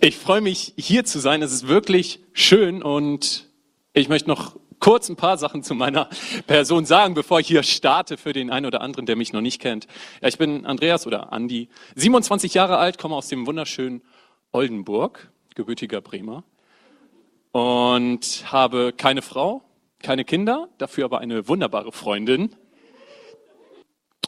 Ich freue mich, hier zu sein. Es ist wirklich schön und ich möchte noch kurz ein paar Sachen zu meiner Person sagen, bevor ich hier starte für den einen oder anderen, der mich noch nicht kennt. Ja, ich bin Andreas oder Andi, 27 Jahre alt, komme aus dem wunderschönen Oldenburg, gebürtiger Bremer und habe keine Frau, keine Kinder, dafür aber eine wunderbare Freundin.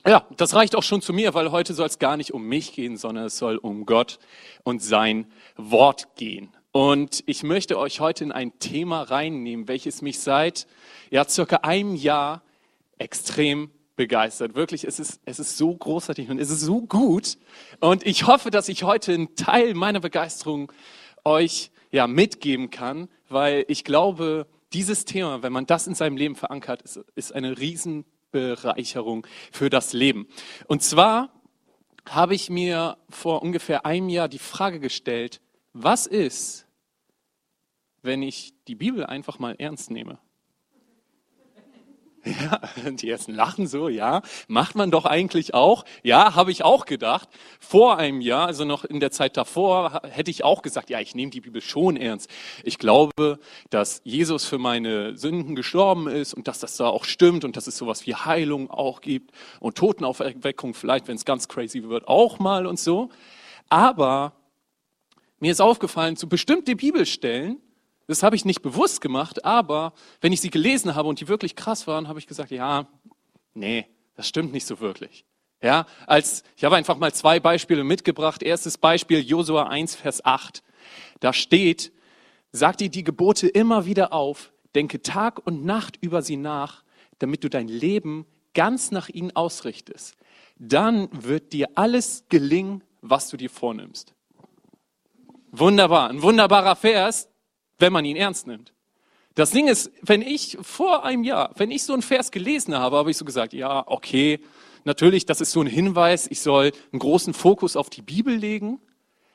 Ja, das reicht auch schon zu mir, weil heute soll es gar nicht um mich gehen, sondern es soll um Gott und sein Wort gehen. Und ich möchte euch heute in ein Thema reinnehmen, welches mich seit ja, circa einem Jahr extrem begeistert. Wirklich, es ist, es ist so großartig und es ist so gut. Und ich hoffe, dass ich heute einen Teil meiner Begeisterung euch ja, mitgeben kann, weil ich glaube, dieses Thema, wenn man das in seinem Leben verankert, ist, ist eine riesen Bereicherung für das Leben. Und zwar habe ich mir vor ungefähr einem Jahr die Frage gestellt, was ist, wenn ich die Bibel einfach mal ernst nehme? Ja, die ersten lachen so, ja, macht man doch eigentlich auch. Ja, habe ich auch gedacht. Vor einem Jahr, also noch in der Zeit davor, hätte ich auch gesagt, ja, ich nehme die Bibel schon ernst. Ich glaube, dass Jesus für meine Sünden gestorben ist und dass das da auch stimmt und dass es sowas wie Heilung auch gibt und Totenaufweckung vielleicht, wenn es ganz crazy wird, auch mal und so. Aber mir ist aufgefallen, zu bestimmte Bibelstellen das habe ich nicht bewusst gemacht, aber wenn ich sie gelesen habe und die wirklich krass waren, habe ich gesagt, ja, nee, das stimmt nicht so wirklich. Ja, als, ich habe einfach mal zwei Beispiele mitgebracht. Erstes Beispiel, Josua 1, Vers 8. Da steht, sag dir die Gebote immer wieder auf, denke Tag und Nacht über sie nach, damit du dein Leben ganz nach ihnen ausrichtest. Dann wird dir alles gelingen, was du dir vornimmst. Wunderbar, ein wunderbarer Vers, wenn man ihn ernst nimmt. Das Ding ist, wenn ich vor einem Jahr, wenn ich so einen Vers gelesen habe, habe ich so gesagt, ja, okay, natürlich, das ist so ein Hinweis, ich soll einen großen Fokus auf die Bibel legen,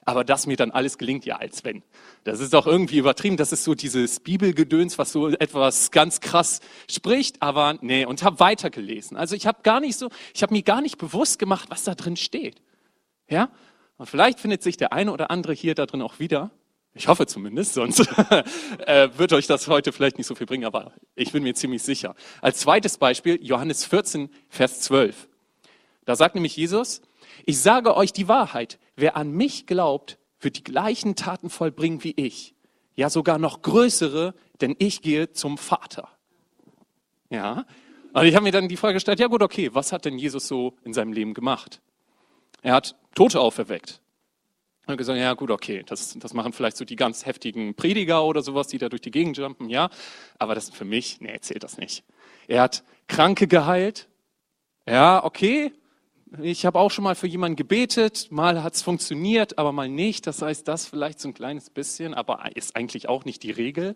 aber dass mir dann alles gelingt, ja, als wenn. Das ist doch irgendwie übertrieben, das ist so dieses Bibelgedöns, was so etwas ganz krass spricht, aber nee, und habe weitergelesen. Also ich habe gar nicht so, ich habe mir gar nicht bewusst gemacht, was da drin steht. Ja? Und vielleicht findet sich der eine oder andere hier da drin auch wieder. Ich hoffe zumindest, sonst äh, wird euch das heute vielleicht nicht so viel bringen, aber ich bin mir ziemlich sicher. Als zweites Beispiel Johannes 14, Vers 12. Da sagt nämlich Jesus, ich sage euch die Wahrheit, wer an mich glaubt, wird die gleichen Taten vollbringen wie ich. Ja, sogar noch größere, denn ich gehe zum Vater. Ja, und ich habe mir dann die Frage gestellt, ja gut, okay, was hat denn Jesus so in seinem Leben gemacht? Er hat Tote auferweckt. Und gesagt, ja gut, okay, das, das machen vielleicht so die ganz heftigen Prediger oder sowas, die da durch die Gegend jumpen, ja. Aber das für mich, nee, zählt das nicht. Er hat Kranke geheilt. Ja, okay. Ich habe auch schon mal für jemanden gebetet, mal hat's funktioniert, aber mal nicht. Das heißt, das vielleicht so ein kleines bisschen, aber ist eigentlich auch nicht die Regel.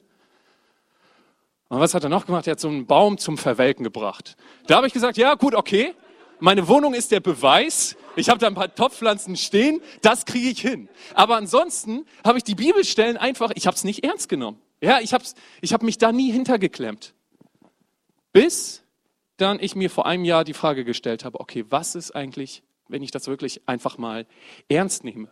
Und was hat er noch gemacht? Er hat so einen Baum zum Verwelken gebracht. Da habe ich gesagt, ja gut, okay. Meine Wohnung ist der Beweis. Ich habe da ein paar Topfpflanzen stehen, das kriege ich hin. Aber ansonsten habe ich die Bibelstellen einfach, ich habe es nicht ernst genommen. Ja, ich habe ich hab mich da nie hintergeklemmt. Bis dann ich mir vor einem Jahr die Frage gestellt habe, okay, was ist eigentlich, wenn ich das wirklich einfach mal ernst nehme?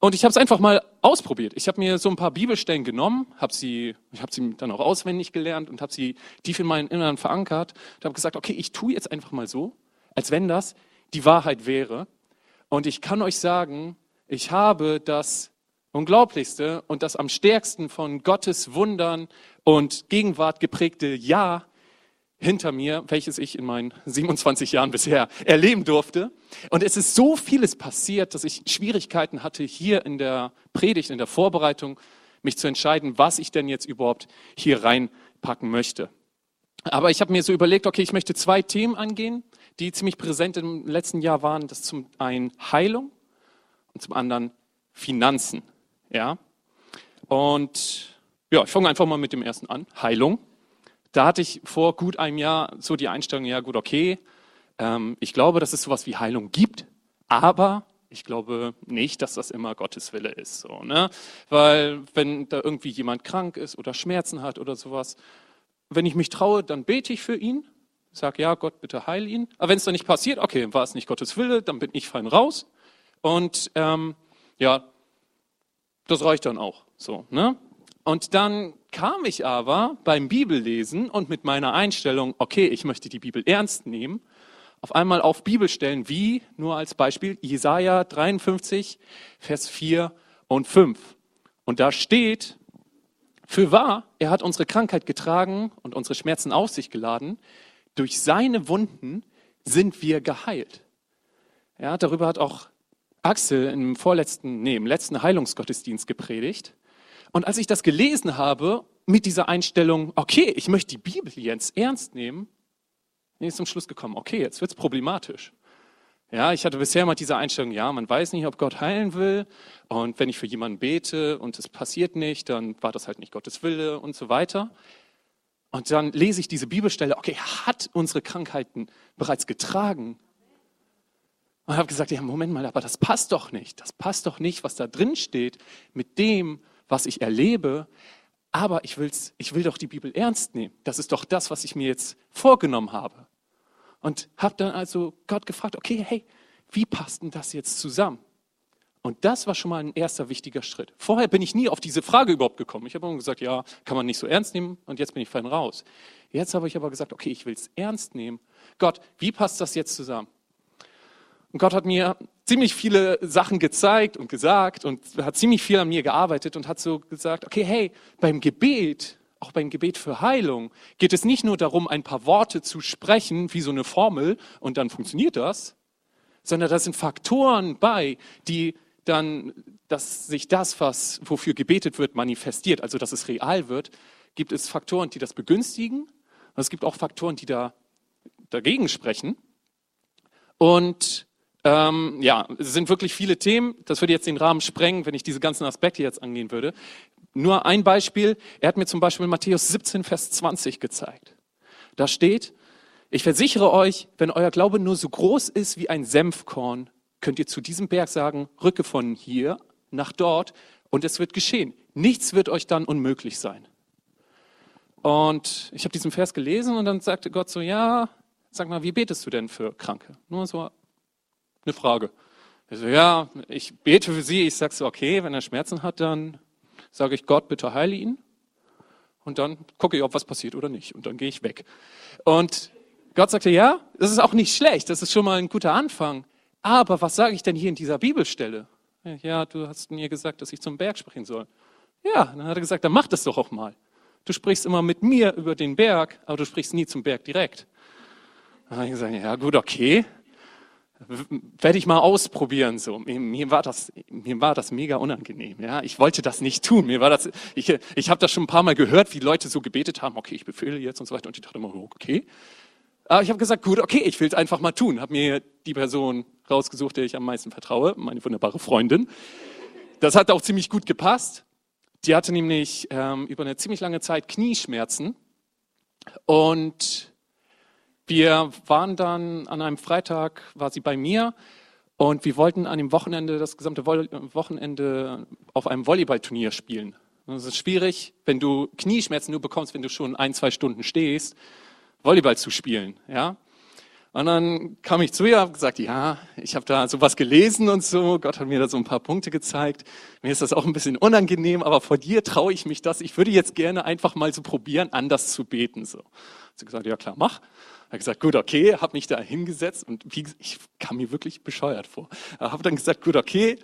Und ich habe es einfach mal ausprobiert. Ich habe mir so ein paar Bibelstellen genommen, habe sie, ich habe sie dann auch auswendig gelernt und habe sie tief in meinen Inneren verankert und habe gesagt, okay, ich tue jetzt einfach mal so, als wenn das die Wahrheit wäre. Und ich kann euch sagen, ich habe das Unglaublichste und das am stärksten von Gottes Wundern und Gegenwart geprägte Ja hinter mir, welches ich in meinen 27 Jahren bisher erleben durfte. Und es ist so vieles passiert, dass ich Schwierigkeiten hatte, hier in der Predigt, in der Vorbereitung, mich zu entscheiden, was ich denn jetzt überhaupt hier reinpacken möchte. Aber ich habe mir so überlegt, okay, ich möchte zwei Themen angehen die ziemlich präsent im letzten Jahr waren. Das zum einen Heilung und zum anderen Finanzen. Ja? Und ja, ich fange einfach mal mit dem ersten an. Heilung. Da hatte ich vor gut einem Jahr so die Einstellung, ja gut, okay, ähm, ich glaube, dass es sowas wie Heilung gibt, aber ich glaube nicht, dass das immer Gottes Wille ist. So, ne? Weil wenn da irgendwie jemand krank ist oder Schmerzen hat oder sowas, wenn ich mich traue, dann bete ich für ihn sag ja, Gott, bitte heil ihn. Aber wenn es dann nicht passiert, okay, war es nicht Gottes Wille, dann bin ich fein raus. Und ähm, ja, das reicht dann auch. So, ne? Und dann kam ich aber beim Bibellesen und mit meiner Einstellung, okay, ich möchte die Bibel ernst nehmen, auf einmal auf Bibelstellen wie, nur als Beispiel, Jesaja 53, Vers 4 und 5. Und da steht, für wahr, er hat unsere Krankheit getragen und unsere Schmerzen auf sich geladen. Durch seine Wunden sind wir geheilt. Ja, darüber hat auch Axel im vorletzten, nee, im letzten Heilungsgottesdienst gepredigt. Und als ich das gelesen habe, mit dieser Einstellung, okay, ich möchte die Bibel jetzt ernst nehmen, bin ich zum Schluss gekommen, okay, jetzt wird's problematisch. Ja, ich hatte bisher mal diese Einstellung, ja, man weiß nicht, ob Gott heilen will. Und wenn ich für jemanden bete und es passiert nicht, dann war das halt nicht Gottes Wille und so weiter. Und dann lese ich diese Bibelstelle, okay, hat unsere Krankheiten bereits getragen. Und habe gesagt, ja, Moment mal, aber das passt doch nicht. Das passt doch nicht, was da drin steht, mit dem, was ich erlebe. Aber ich, will's, ich will doch die Bibel ernst nehmen. Das ist doch das, was ich mir jetzt vorgenommen habe. Und habe dann also Gott gefragt, okay, hey, wie passt denn das jetzt zusammen? Und das war schon mal ein erster wichtiger Schritt. Vorher bin ich nie auf diese Frage überhaupt gekommen. Ich habe immer gesagt, ja, kann man nicht so ernst nehmen und jetzt bin ich fein raus. Jetzt habe ich aber gesagt, okay, ich will es ernst nehmen. Gott, wie passt das jetzt zusammen? Und Gott hat mir ziemlich viele Sachen gezeigt und gesagt und hat ziemlich viel an mir gearbeitet und hat so gesagt, okay, hey, beim Gebet auch beim Gebet für Heilung geht es nicht nur darum, ein paar Worte zu sprechen, wie so eine Formel, und dann funktioniert das, sondern da sind Faktoren bei, die dann, dass sich das, was, wofür gebetet wird, manifestiert, also dass es real wird, gibt es Faktoren, die das begünstigen, und es gibt auch Faktoren, die da dagegen sprechen. Und ähm, ja, es sind wirklich viele Themen. Das würde jetzt den Rahmen sprengen, wenn ich diese ganzen Aspekte jetzt angehen würde. Nur ein Beispiel. Er hat mir zum Beispiel Matthäus 17, Vers 20 gezeigt. Da steht, ich versichere euch, wenn euer Glaube nur so groß ist wie ein Senfkorn, könnt ihr zu diesem Berg sagen, rücke von hier nach dort und es wird geschehen. Nichts wird euch dann unmöglich sein. Und ich habe diesen Vers gelesen und dann sagte Gott so, ja, sag mal, wie betest du denn für Kranke? Nur so eine Frage. Ich so, ja, ich bete für sie. Ich sage so, okay, wenn er Schmerzen hat, dann sage ich Gott, bitte heile ihn. Und dann gucke ich, ob was passiert oder nicht. Und dann gehe ich weg. Und Gott sagte, ja, das ist auch nicht schlecht. Das ist schon mal ein guter Anfang. Aber was sage ich denn hier in dieser Bibelstelle? Ja, du hast mir gesagt, dass ich zum Berg sprechen soll. Ja, dann hat er gesagt, dann mach das doch auch mal. Du sprichst immer mit mir über den Berg, aber du sprichst nie zum Berg direkt. Dann habe ich gesagt, ja gut, okay werde ich mal ausprobieren. So, mir, war das, mir war das mega unangenehm. Ja, ich wollte das nicht tun. Mir war das, ich, ich habe das schon ein paar Mal gehört, wie Leute so gebetet haben. Okay, ich befehle jetzt und so weiter. Und ich dachte immer, okay. Aber ich habe gesagt, gut, okay, ich will es einfach mal tun. Habe mir die Person rausgesucht, der ich am meisten vertraue, meine wunderbare Freundin. Das hat auch ziemlich gut gepasst. Die hatte nämlich ähm, über eine ziemlich lange Zeit Knieschmerzen und wir waren dann an einem Freitag, war sie bei mir und wir wollten an dem Wochenende, das gesamte Wochenende auf einem Volleyballturnier spielen. Es ist schwierig, wenn du Knieschmerzen nur bekommst, wenn du schon ein, zwei Stunden stehst, Volleyball zu spielen, ja. Und dann kam ich zu ihr, habe gesagt, ja, ich habe da sowas gelesen und so. Gott hat mir da so ein paar Punkte gezeigt. Mir ist das auch ein bisschen unangenehm, aber vor dir traue ich mich das. Ich würde jetzt gerne einfach mal so probieren, anders zu beten. So. Hat sie gesagt, ja klar, mach habe gesagt, gut, okay, habe mich da hingesetzt und wie, ich kam mir wirklich bescheuert vor. Habe dann gesagt, gut, okay,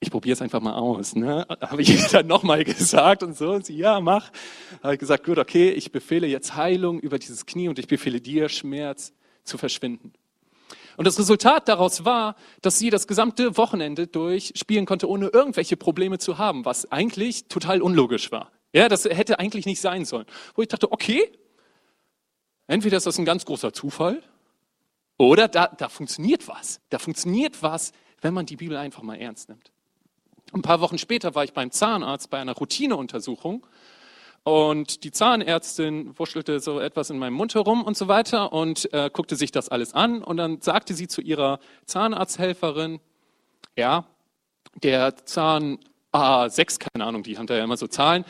ich probiere es einfach mal aus. Ne? Habe ich dann nochmal gesagt und so. Und sie, ja, mach. Habe ich gesagt, gut, okay, ich befehle jetzt Heilung über dieses Knie und ich befehle dir, Schmerz zu verschwinden. Und das Resultat daraus war, dass sie das gesamte Wochenende durch spielen konnte, ohne irgendwelche Probleme zu haben, was eigentlich total unlogisch war. Ja, das hätte eigentlich nicht sein sollen. Wo ich dachte, okay, Entweder ist das ein ganz großer Zufall oder da, da funktioniert was. Da funktioniert was, wenn man die Bibel einfach mal ernst nimmt. Ein paar Wochen später war ich beim Zahnarzt bei einer Routineuntersuchung und die Zahnärztin wuschelte so etwas in meinem Mund herum und so weiter und äh, guckte sich das alles an und dann sagte sie zu ihrer Zahnarzthelferin, ja, der Zahn A6, keine Ahnung, die haben da ja immer so Zahlen,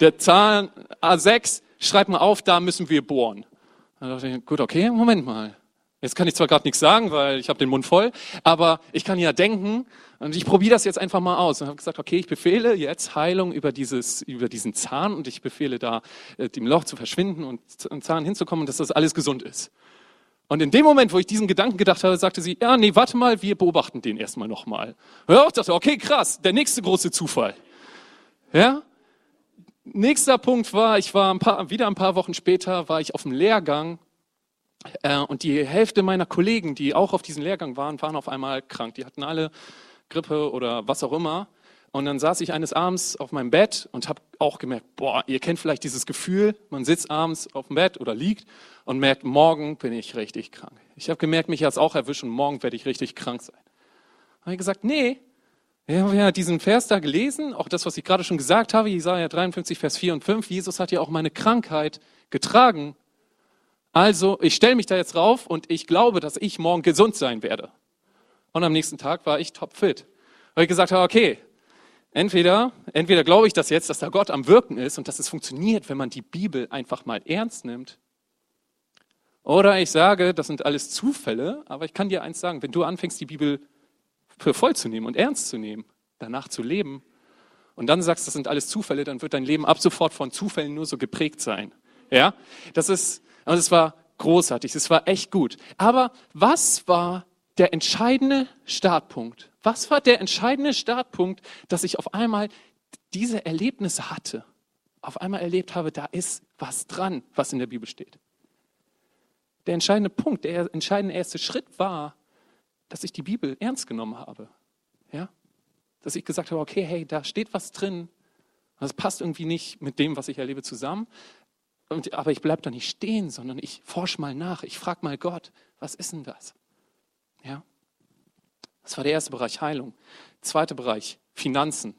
der Zahn A6, schreib mal auf, da müssen wir bohren. Dann dachte ich, gut, okay, Moment mal. Jetzt kann ich zwar gerade nichts sagen, weil ich habe den Mund voll, aber ich kann ja denken und ich probiere das jetzt einfach mal aus und habe gesagt, okay, ich befehle jetzt Heilung über dieses über diesen Zahn und ich befehle da äh, dem Loch zu verschwinden und zum Zahn hinzukommen und dass das alles gesund ist. Und in dem Moment, wo ich diesen Gedanken gedacht habe, sagte sie, ja, nee, warte mal, wir beobachten den erstmal nochmal. Ja, ich dachte, okay, krass, der nächste große Zufall. Ja? Nächster Punkt war, ich war ein paar, wieder ein paar Wochen später, war ich auf dem Lehrgang äh, und die Hälfte meiner Kollegen, die auch auf diesem Lehrgang waren, waren auf einmal krank. Die hatten alle Grippe oder was auch immer. Und dann saß ich eines Abends auf meinem Bett und habe auch gemerkt, boah, ihr kennt vielleicht dieses Gefühl, man sitzt abends auf dem Bett oder liegt und merkt, morgen bin ich richtig krank. Ich habe gemerkt, mich hat es auch erwischt und morgen werde ich richtig krank sein. Habe ich gesagt, nee, ich habe ja diesen Vers da gelesen, auch das, was ich gerade schon gesagt habe, Jesaja 53, Vers 4 und 5. Jesus hat ja auch meine Krankheit getragen also, ich stelle mich da jetzt rauf und ich glaube, dass ich morgen gesund sein werde. Und am nächsten Tag war ich topfit. Weil ich gesagt habe, okay, entweder, entweder glaube ich das jetzt, dass da Gott am Wirken ist und dass es funktioniert, wenn man die Bibel einfach mal ernst nimmt. Oder ich sage, das sind alles Zufälle, aber ich kann dir eins sagen, wenn du anfängst, die Bibel für voll zu nehmen und ernst zu nehmen, danach zu leben, und dann sagst, das sind alles Zufälle, dann wird dein Leben ab sofort von Zufällen nur so geprägt sein. Ja? Das ist, und es war großartig, es war echt gut. Aber was war der entscheidende Startpunkt? Was war der entscheidende Startpunkt, dass ich auf einmal diese Erlebnisse hatte? Auf einmal erlebt habe, da ist was dran, was in der Bibel steht. Der entscheidende Punkt, der entscheidende erste Schritt war, dass ich die Bibel ernst genommen habe. Ja? Dass ich gesagt habe, okay, hey, da steht was drin. Das passt irgendwie nicht mit dem, was ich erlebe, zusammen. Und, aber ich bleibe da nicht stehen, sondern ich forsche mal nach. Ich frage mal Gott, was ist denn das? Ja? Das war der erste Bereich Heilung. Zweiter Bereich Finanzen.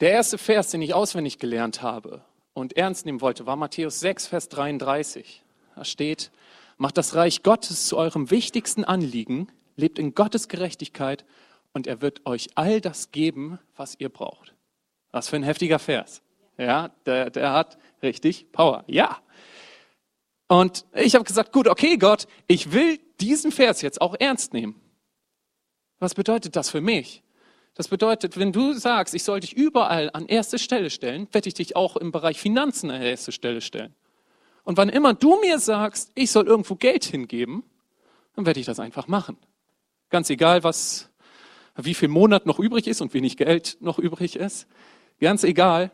Der erste Vers, den ich auswendig gelernt habe und ernst nehmen wollte, war Matthäus 6, Vers 33. Da steht, macht das Reich Gottes zu eurem wichtigsten Anliegen, lebt in Gottes Gerechtigkeit und er wird euch all das geben, was ihr braucht. Was für ein heftiger Vers. Ja, der, der hat richtig Power. Ja. Und ich habe gesagt, gut, okay, Gott, ich will diesen Vers jetzt auch ernst nehmen. Was bedeutet das für mich? Das bedeutet, wenn du sagst, ich soll dich überall an erste Stelle stellen, werde ich dich auch im Bereich Finanzen an erste Stelle stellen. Und wann immer du mir sagst, ich soll irgendwo Geld hingeben, dann werde ich das einfach machen. Ganz egal, was, wie viel Monat noch übrig ist und wenig Geld noch übrig ist. Ganz egal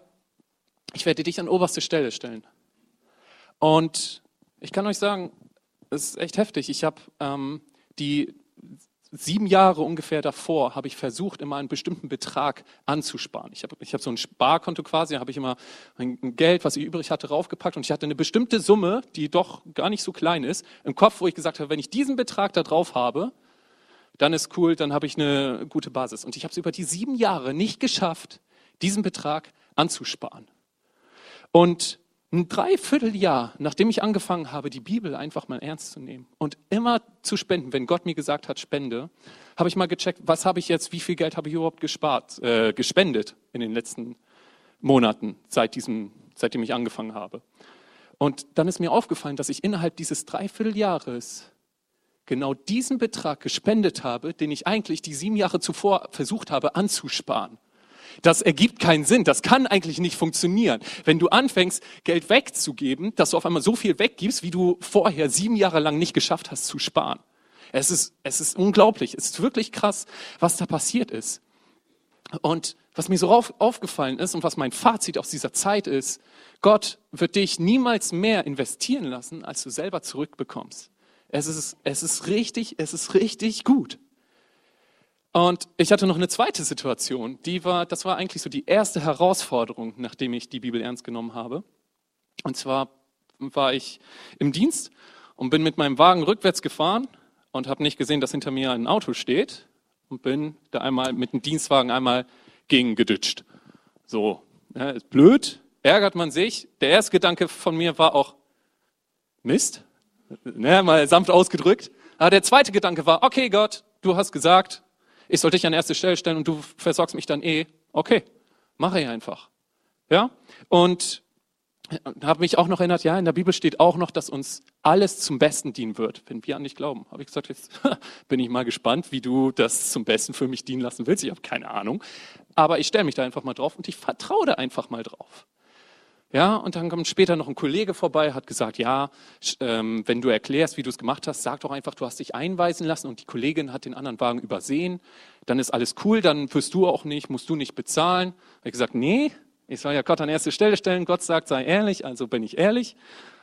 ich werde dich an oberste Stelle stellen. Und ich kann euch sagen, es ist echt heftig. Ich habe ähm, die sieben Jahre ungefähr davor habe ich versucht, immer einen bestimmten Betrag anzusparen. Ich habe ich hab so ein Sparkonto quasi, da habe ich immer mein Geld, was ich übrig hatte, raufgepackt und ich hatte eine bestimmte Summe, die doch gar nicht so klein ist, im Kopf, wo ich gesagt habe, wenn ich diesen Betrag da drauf habe, dann ist cool, dann habe ich eine gute Basis. Und ich habe es über die sieben Jahre nicht geschafft, diesen Betrag anzusparen. Und ein Dreivierteljahr, nachdem ich angefangen habe, die Bibel einfach mal ernst zu nehmen und immer zu spenden, wenn Gott mir gesagt hat, spende, habe ich mal gecheckt, was habe ich jetzt, wie viel Geld habe ich überhaupt gespart, äh, gespendet in den letzten Monaten, seit diesem, seitdem ich angefangen habe. Und dann ist mir aufgefallen, dass ich innerhalb dieses Dreivierteljahres genau diesen Betrag gespendet habe, den ich eigentlich die sieben Jahre zuvor versucht habe anzusparen. Das ergibt keinen Sinn. Das kann eigentlich nicht funktionieren. Wenn du anfängst, Geld wegzugeben, dass du auf einmal so viel weggibst, wie du vorher sieben Jahre lang nicht geschafft hast zu sparen. Es ist, es ist unglaublich. Es ist wirklich krass, was da passiert ist. Und was mir so auf, aufgefallen ist und was mein Fazit aus dieser Zeit ist, Gott wird dich niemals mehr investieren lassen, als du selber zurückbekommst. Es ist, es ist richtig, es ist richtig gut. Und ich hatte noch eine zweite Situation, die war, das war eigentlich so die erste Herausforderung, nachdem ich die Bibel ernst genommen habe. Und zwar war ich im Dienst und bin mit meinem Wagen rückwärts gefahren und habe nicht gesehen, dass hinter mir ein Auto steht und bin da einmal mit dem Dienstwagen einmal gegen geditscht. So, ja, ist blöd, ärgert man sich. Der erste Gedanke von mir war auch Mist, ne, mal sanft ausgedrückt. Aber der zweite Gedanke war, okay Gott, du hast gesagt, ich soll dich an erste Stelle stellen und du versorgst mich dann eh. Okay, mache ich einfach. Ja? Und habe mich auch noch erinnert, ja, in der Bibel steht auch noch, dass uns alles zum Besten dienen wird, wenn wir an dich glauben. Habe ich gesagt, jetzt bin ich mal gespannt, wie du das zum Besten für mich dienen lassen willst. Ich habe keine Ahnung. Aber ich stelle mich da einfach mal drauf und ich vertraue da einfach mal drauf. Ja, und dann kommt später noch ein Kollege vorbei, hat gesagt, ja, ähm, wenn du erklärst, wie du es gemacht hast, sag doch einfach, du hast dich einweisen lassen und die Kollegin hat den anderen Wagen übersehen. Dann ist alles cool, dann wirst du auch nicht, musst du nicht bezahlen. Habe ich gesagt, nee, ich soll ja Gott an erste Stelle stellen. Gott sagt, sei ehrlich, also bin ich ehrlich.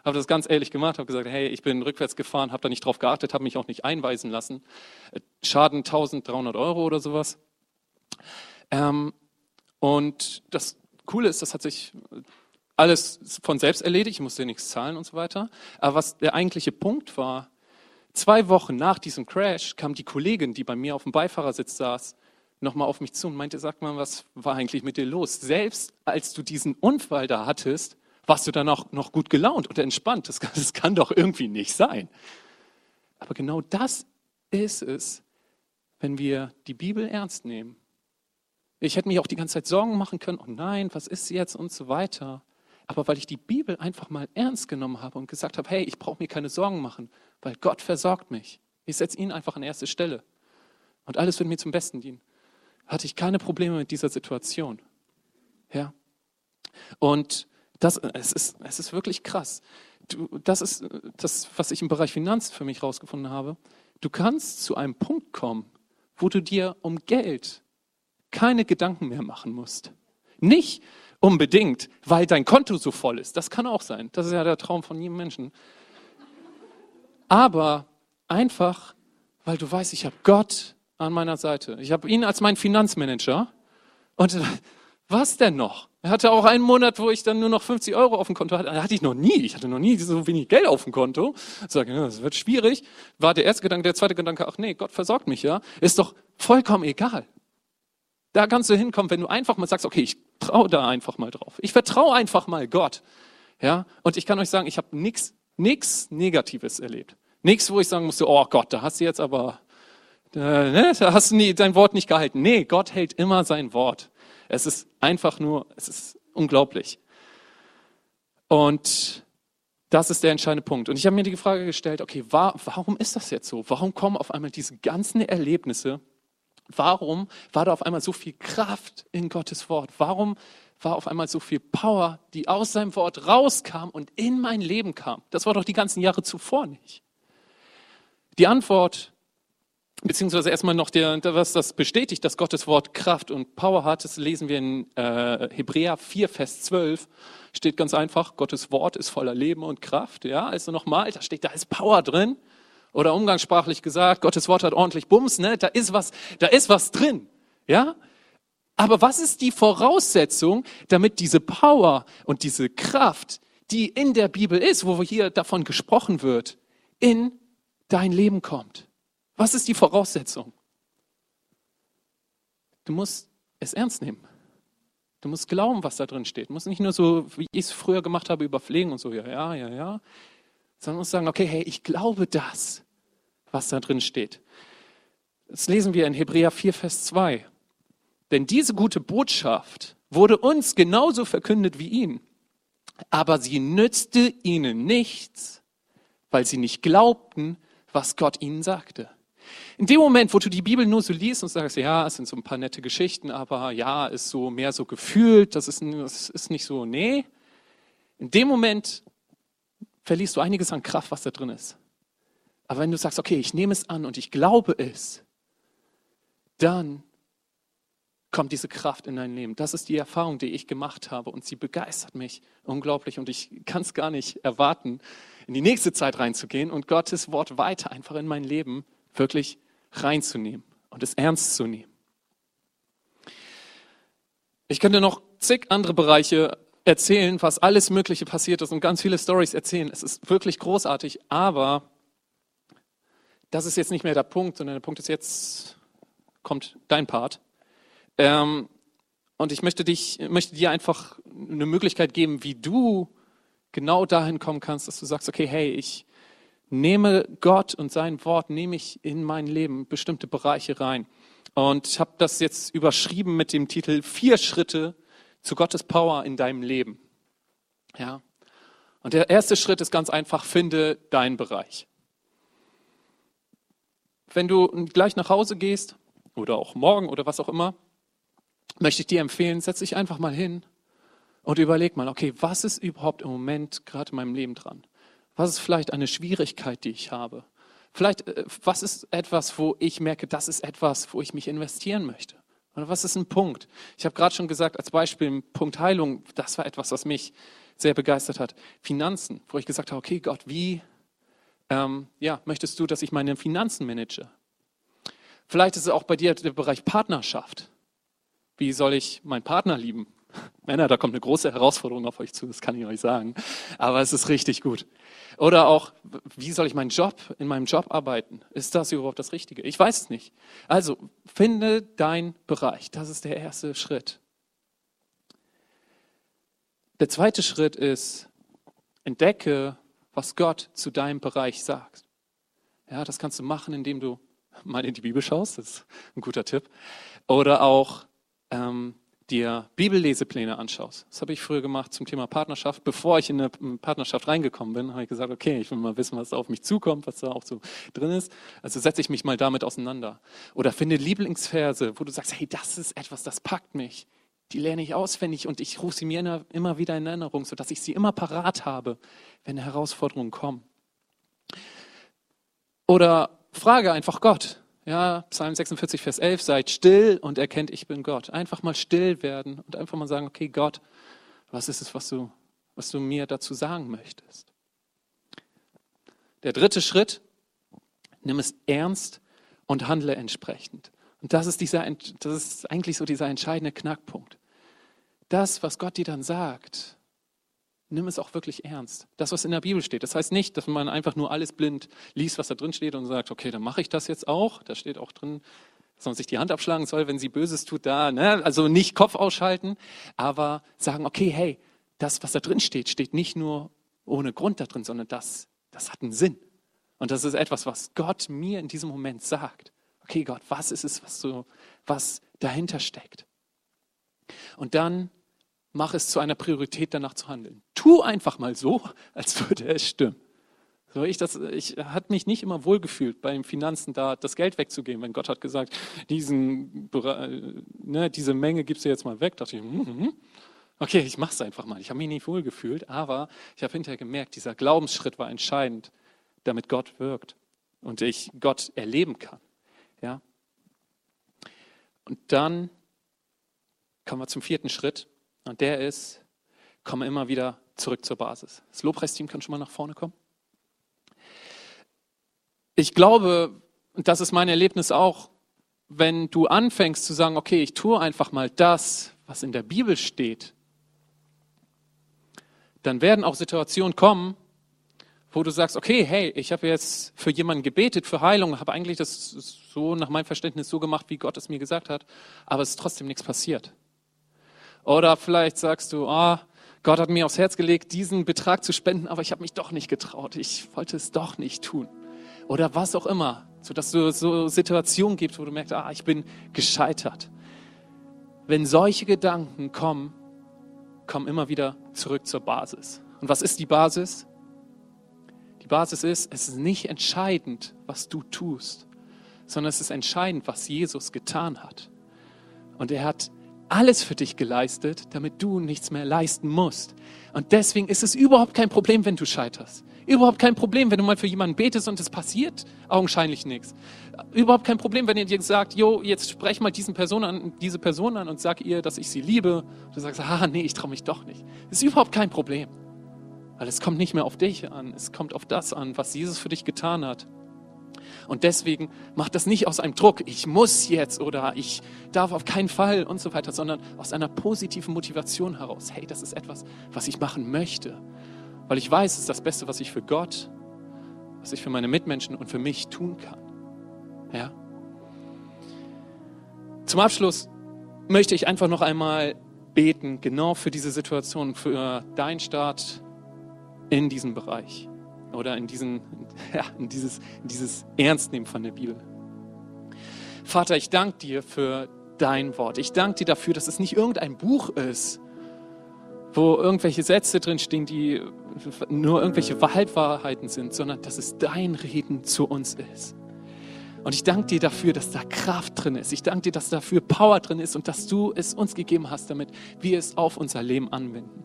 Habe das ganz ehrlich gemacht, habe gesagt, hey, ich bin rückwärts gefahren, habe da nicht drauf geachtet, habe mich auch nicht einweisen lassen. Schaden 1300 Euro oder sowas. Ähm, und das Coole ist, das hat sich alles von selbst erledigt, ich musste nichts zahlen und so weiter. Aber was der eigentliche Punkt war, zwei Wochen nach diesem Crash kam die Kollegin, die bei mir auf dem Beifahrersitz saß, nochmal auf mich zu und meinte, sag mal, was war eigentlich mit dir los? Selbst als du diesen Unfall da hattest, warst du dann auch noch gut gelaunt und entspannt. Das kann, das kann doch irgendwie nicht sein. Aber genau das ist es, wenn wir die Bibel ernst nehmen. Ich hätte mich auch die ganze Zeit Sorgen machen können, oh nein, was ist jetzt und so weiter. Aber weil ich die Bibel einfach mal ernst genommen habe und gesagt habe, hey, ich brauche mir keine Sorgen machen, weil Gott versorgt mich. Ich setze ihn einfach an erste Stelle. Und alles wird mir zum Besten dienen. Hatte ich keine Probleme mit dieser Situation. Ja. Und das, es ist, es ist wirklich krass. Du, das ist das, was ich im Bereich Finanzen für mich herausgefunden habe. Du kannst zu einem Punkt kommen, wo du dir um Geld keine Gedanken mehr machen musst. Nicht, unbedingt, weil dein Konto so voll ist. Das kann auch sein. Das ist ja der Traum von jedem Menschen. Aber einfach, weil du weißt, ich habe Gott an meiner Seite. Ich habe ihn als mein Finanzmanager. Und was denn noch? Er hatte auch einen Monat, wo ich dann nur noch 50 Euro auf dem Konto hatte. Hatte ich noch nie. Ich hatte noch nie so wenig Geld auf dem Konto. Ja, das wird schwierig. War der erste Gedanke, der zweite Gedanke, ach nee, Gott versorgt mich ja. Ist doch vollkommen egal. Da kannst du hinkommen, wenn du einfach mal sagst, okay, ich traue da einfach mal drauf. Ich vertraue einfach mal Gott. Ja, und ich kann euch sagen, ich habe nichts nichts Negatives erlebt. Nichts, wo ich sagen musste, oh Gott, da hast du jetzt aber, äh, ne, da hast du nie, dein Wort nicht gehalten. Nee, Gott hält immer sein Wort. Es ist einfach nur, es ist unglaublich. Und das ist der entscheidende Punkt. Und ich habe mir die Frage gestellt, okay, warum ist das jetzt so? Warum kommen auf einmal diese ganzen Erlebnisse Warum war da auf einmal so viel Kraft in Gottes Wort? Warum war auf einmal so viel Power, die aus seinem Wort rauskam und in mein Leben kam? Das war doch die ganzen Jahre zuvor nicht. Die Antwort, beziehungsweise erstmal noch der, was das bestätigt, dass Gottes Wort Kraft und Power hat, das lesen wir in äh, Hebräer 4, Vers 12. Steht ganz einfach, Gottes Wort ist voller Leben und Kraft. Ja, also nochmal, da steht, da ist Power drin. Oder umgangssprachlich gesagt, Gottes Wort hat ordentlich Bums, ne? Da ist was, da ist was drin. Ja? Aber was ist die Voraussetzung, damit diese Power und diese Kraft, die in der Bibel ist, wo hier davon gesprochen wird, in dein Leben kommt? Was ist die Voraussetzung? Du musst es ernst nehmen. Du musst glauben, was da drin steht. Du musst nicht nur so, wie ich es früher gemacht habe, überpflegen und so, ja, ja, ja, ja sondern muss sagen, okay, hey, ich glaube das, was da drin steht. Das lesen wir in Hebräer 4, Vers 2. Denn diese gute Botschaft wurde uns genauso verkündet wie ihnen. Aber sie nützte ihnen nichts, weil sie nicht glaubten, was Gott ihnen sagte. In dem Moment, wo du die Bibel nur so liest und sagst, ja, es sind so ein paar nette Geschichten, aber ja, ist so mehr so gefühlt, das ist, das ist nicht so, nee. In dem Moment verlierst du einiges an Kraft, was da drin ist. Aber wenn du sagst, okay, ich nehme es an und ich glaube es, dann kommt diese Kraft in dein Leben. Das ist die Erfahrung, die ich gemacht habe und sie begeistert mich unglaublich und ich kann es gar nicht erwarten, in die nächste Zeit reinzugehen und Gottes Wort weiter einfach in mein Leben wirklich reinzunehmen und es ernst zu nehmen. Ich könnte noch zig andere Bereiche erzählen, was alles Mögliche passiert ist und ganz viele Stories erzählen. Es ist wirklich großartig, aber das ist jetzt nicht mehr der Punkt, sondern der Punkt ist jetzt, kommt dein Part. Ähm, und ich möchte, dich, möchte dir einfach eine Möglichkeit geben, wie du genau dahin kommen kannst, dass du sagst, okay, hey, ich nehme Gott und sein Wort, nehme ich in mein Leben bestimmte Bereiche rein. Und ich habe das jetzt überschrieben mit dem Titel Vier Schritte, zu Gottes Power in deinem Leben. Ja. Und der erste Schritt ist ganz einfach, finde deinen Bereich. Wenn du gleich nach Hause gehst oder auch morgen oder was auch immer, möchte ich dir empfehlen, setz dich einfach mal hin und überleg mal, okay, was ist überhaupt im Moment gerade in meinem Leben dran? Was ist vielleicht eine Schwierigkeit, die ich habe? Vielleicht, äh, was ist etwas, wo ich merke, das ist etwas, wo ich mich investieren möchte? Oder was ist ein Punkt? Ich habe gerade schon gesagt, als Beispiel, Punkt Heilung, das war etwas, was mich sehr begeistert hat. Finanzen, wo ich gesagt habe, okay, Gott, wie ähm, ja, möchtest du, dass ich meine Finanzen manage? Vielleicht ist es auch bei dir der Bereich Partnerschaft. Wie soll ich meinen Partner lieben? Männer, da kommt eine große Herausforderung auf euch zu, das kann ich euch sagen. Aber es ist richtig gut. Oder auch, wie soll ich meinen Job, in meinem Job arbeiten? Ist das überhaupt das Richtige? Ich weiß es nicht. Also, finde deinen Bereich. Das ist der erste Schritt. Der zweite Schritt ist, entdecke, was Gott zu deinem Bereich sagt. Ja, das kannst du machen, indem du mal in die Bibel schaust. Das ist ein guter Tipp. Oder auch ähm, dir Bibellesepläne anschaust. Das habe ich früher gemacht zum Thema Partnerschaft. Bevor ich in eine Partnerschaft reingekommen bin, habe ich gesagt, okay, ich will mal wissen, was auf mich zukommt, was da auch so drin ist. Also setze ich mich mal damit auseinander. Oder finde Lieblingsverse, wo du sagst, hey, das ist etwas, das packt mich. Die lerne ich auswendig und ich rufe sie mir immer wieder in Erinnerung, sodass ich sie immer parat habe, wenn Herausforderungen kommen. Oder frage einfach Gott, ja, Psalm 46, Vers 11, seid still und erkennt, ich bin Gott. Einfach mal still werden und einfach mal sagen, okay, Gott, was ist es, was du, was du mir dazu sagen möchtest? Der dritte Schritt, nimm es ernst und handle entsprechend. Und das ist, dieser, das ist eigentlich so dieser entscheidende Knackpunkt. Das, was Gott dir dann sagt, nimm es auch wirklich ernst. Das, was in der Bibel steht. Das heißt nicht, dass man einfach nur alles blind liest, was da drin steht und sagt, okay, dann mache ich das jetzt auch. Da steht auch drin, dass man sich die Hand abschlagen soll, wenn sie Böses tut, da. Ne? Also nicht Kopf ausschalten, aber sagen, okay, hey, das, was da drin steht, steht nicht nur ohne Grund da drin, sondern das, das hat einen Sinn. Und das ist etwas, was Gott mir in diesem Moment sagt. Okay, Gott, was ist es, was, so, was dahinter steckt? Und dann mach es zu einer Priorität, danach zu handeln. Tu einfach mal so, als würde es stimmen. So, ich, das, ich hat mich nicht immer wohlgefühlt, beim Finanzen da das Geld wegzugeben. Wenn Gott hat gesagt, diesen, ne, diese Menge gibst du jetzt mal weg, dachte ich, mm -hmm. okay, ich mache es einfach mal. Ich habe mich nicht wohlgefühlt, aber ich habe hinterher gemerkt, dieser Glaubensschritt war entscheidend, damit Gott wirkt und ich Gott erleben kann. Ja? Und dann kommen wir zum vierten Schritt. Und der ist, komme immer wieder zurück zur Basis. Das Lobpreisteam kann schon mal nach vorne kommen. Ich glaube, und das ist mein Erlebnis auch, wenn du anfängst zu sagen, okay, ich tue einfach mal das, was in der Bibel steht, dann werden auch Situationen kommen, wo du sagst, okay, hey, ich habe jetzt für jemanden gebetet, für Heilung, habe eigentlich das so nach meinem Verständnis so gemacht, wie Gott es mir gesagt hat, aber es ist trotzdem nichts passiert. Oder vielleicht sagst du, ah, Gott hat mir aufs Herz gelegt, diesen Betrag zu spenden, aber ich habe mich doch nicht getraut. Ich wollte es doch nicht tun. Oder was auch immer, sodass du so Situationen gibt, wo du merkst, ah, ich bin gescheitert. Wenn solche Gedanken kommen, komm immer wieder zurück zur Basis. Und was ist die Basis? Die Basis ist, es ist nicht entscheidend, was du tust, sondern es ist entscheidend, was Jesus getan hat. Und er hat alles für dich geleistet, damit du nichts mehr leisten musst. Und deswegen ist es überhaupt kein Problem, wenn du scheiterst. Überhaupt kein Problem, wenn du mal für jemanden betest und es passiert augenscheinlich nichts. Überhaupt kein Problem, wenn ihr dir sagt, jo, jetzt sprech mal diesen Person an, diese Person an und sag ihr, dass ich sie liebe. Du sagst, ah, nee, ich traue mich doch nicht. Das ist überhaupt kein Problem. Weil es kommt nicht mehr auf dich an, es kommt auf das an, was Jesus für dich getan hat. Und deswegen macht das nicht aus einem Druck, ich muss jetzt oder ich darf auf keinen Fall und so weiter, sondern aus einer positiven Motivation heraus. Hey, das ist etwas, was ich machen möchte. Weil ich weiß, es ist das Beste, was ich für Gott, was ich für meine Mitmenschen und für mich tun kann. Ja? Zum Abschluss möchte ich einfach noch einmal beten, genau für diese Situation, für deinen Start in diesem Bereich oder in, diesen, ja, in, dieses, in dieses Ernstnehmen von der Bibel. Vater, ich danke dir für dein Wort. Ich danke dir dafür, dass es nicht irgendein Buch ist, wo irgendwelche Sätze drinstehen, die nur irgendwelche Halbwahrheiten sind, sondern dass es dein Reden zu uns ist. Und ich danke dir dafür, dass da Kraft drin ist. Ich danke dir, dass dafür Power drin ist und dass du es uns gegeben hast, damit wir es auf unser Leben anwenden.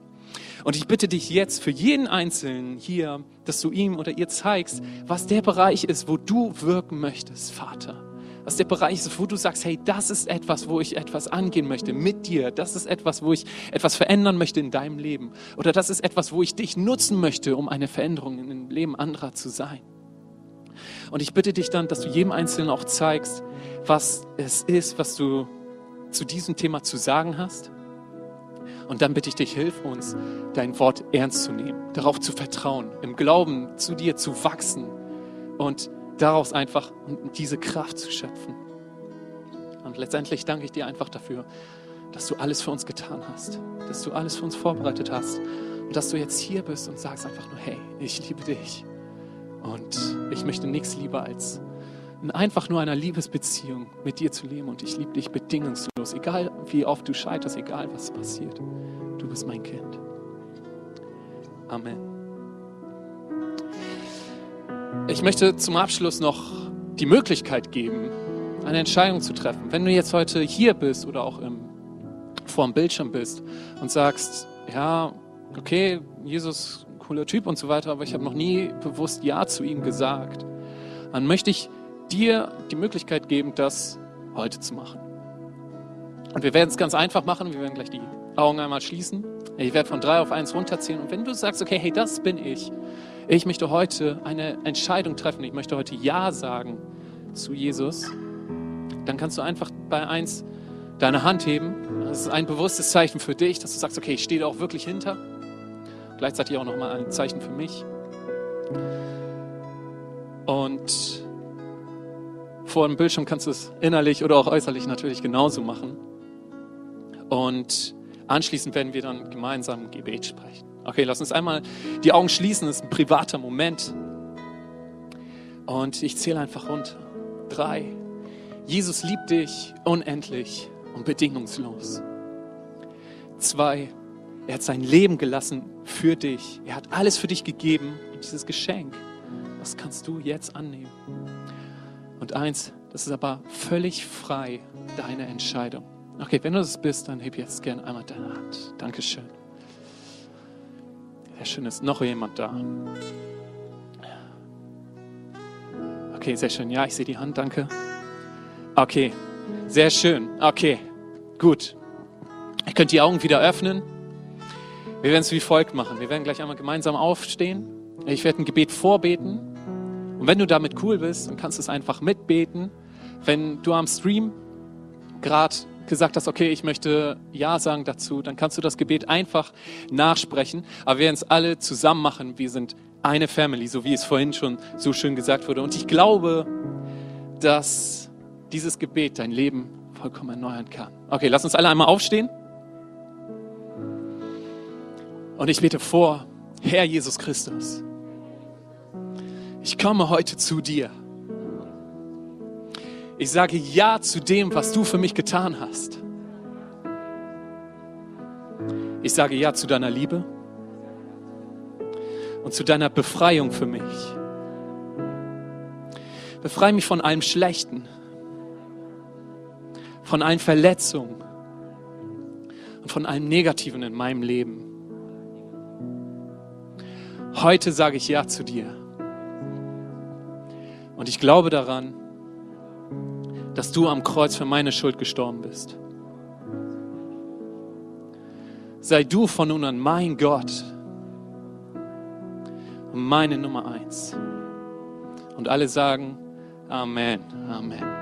Und ich bitte dich jetzt für jeden Einzelnen hier, dass du ihm oder ihr zeigst, was der Bereich ist, wo du wirken möchtest, Vater. Was der Bereich ist, wo du sagst, hey, das ist etwas, wo ich etwas angehen möchte mit dir. Das ist etwas, wo ich etwas verändern möchte in deinem Leben. Oder das ist etwas, wo ich dich nutzen möchte, um eine Veränderung in dem Leben anderer zu sein. Und ich bitte dich dann, dass du jedem Einzelnen auch zeigst, was es ist, was du zu diesem Thema zu sagen hast und dann bitte ich dich, hilf uns, dein Wort ernst zu nehmen, darauf zu vertrauen, im Glauben zu dir zu wachsen und daraus einfach diese Kraft zu schöpfen. Und letztendlich danke ich dir einfach dafür, dass du alles für uns getan hast, dass du alles für uns vorbereitet hast und dass du jetzt hier bist und sagst einfach nur, hey, ich liebe dich und ich möchte nichts lieber als einfach nur einer Liebesbeziehung mit dir zu leben und ich liebe dich bedingungslos, egal wie oft du scheiterst, egal was passiert. Du bist mein Kind. Amen. Ich möchte zum Abschluss noch die Möglichkeit geben, eine Entscheidung zu treffen. Wenn du jetzt heute hier bist oder auch im, vor dem Bildschirm bist und sagst, ja, okay, Jesus, cooler Typ und so weiter, aber ich habe noch nie bewusst Ja zu ihm gesagt, dann möchte ich dir die Möglichkeit geben, das heute zu machen. Und wir werden es ganz einfach machen. Wir werden gleich die Augen einmal schließen. Ich werde von drei auf eins runterzählen. Und wenn du sagst, okay, hey, das bin ich. Ich möchte heute eine Entscheidung treffen. Ich möchte heute Ja sagen zu Jesus. Dann kannst du einfach bei eins deine Hand heben. Das ist ein bewusstes Zeichen für dich, dass du sagst, okay, ich stehe da auch wirklich hinter. Gleichzeitig auch nochmal ein Zeichen für mich. Und vor dem Bildschirm kannst du es innerlich oder auch äußerlich natürlich genauso machen. Und anschließend werden wir dann gemeinsam Gebet sprechen. Okay, lass uns einmal die Augen schließen. Das ist ein privater Moment. Und ich zähle einfach runter. Drei. Jesus liebt dich unendlich und bedingungslos. Zwei. Er hat sein Leben gelassen für dich. Er hat alles für dich gegeben. Und dieses Geschenk, das kannst du jetzt annehmen. Und eins, das ist aber völlig frei, deine Entscheidung. Okay, wenn du das bist, dann heb jetzt gerne einmal deine Hand. Dankeschön. Sehr schön, ist noch jemand da. Okay, sehr schön. Ja, ich sehe die Hand, danke. Okay, sehr schön. Okay, gut. Ihr könnt die Augen wieder öffnen. Wir werden es wie folgt machen. Wir werden gleich einmal gemeinsam aufstehen. Ich werde ein Gebet vorbeten. Und wenn du damit cool bist, dann kannst du es einfach mitbeten. Wenn du am Stream gerade gesagt hast, okay, ich möchte Ja sagen dazu, dann kannst du das Gebet einfach nachsprechen. Aber wir werden es alle zusammen machen. Wir sind eine Family, so wie es vorhin schon so schön gesagt wurde. Und ich glaube, dass dieses Gebet dein Leben vollkommen erneuern kann. Okay, lass uns alle einmal aufstehen. Und ich bete vor, Herr Jesus Christus ich komme heute zu dir. Ich sage Ja zu dem, was du für mich getan hast. Ich sage Ja zu deiner Liebe und zu deiner Befreiung für mich. Befreie mich von allem Schlechten, von allen Verletzungen und von allem Negativen in meinem Leben. Heute sage ich Ja zu dir. Und ich glaube daran, dass du am Kreuz für meine Schuld gestorben bist. Sei du von nun an mein Gott und meine Nummer eins. Und alle sagen Amen, Amen.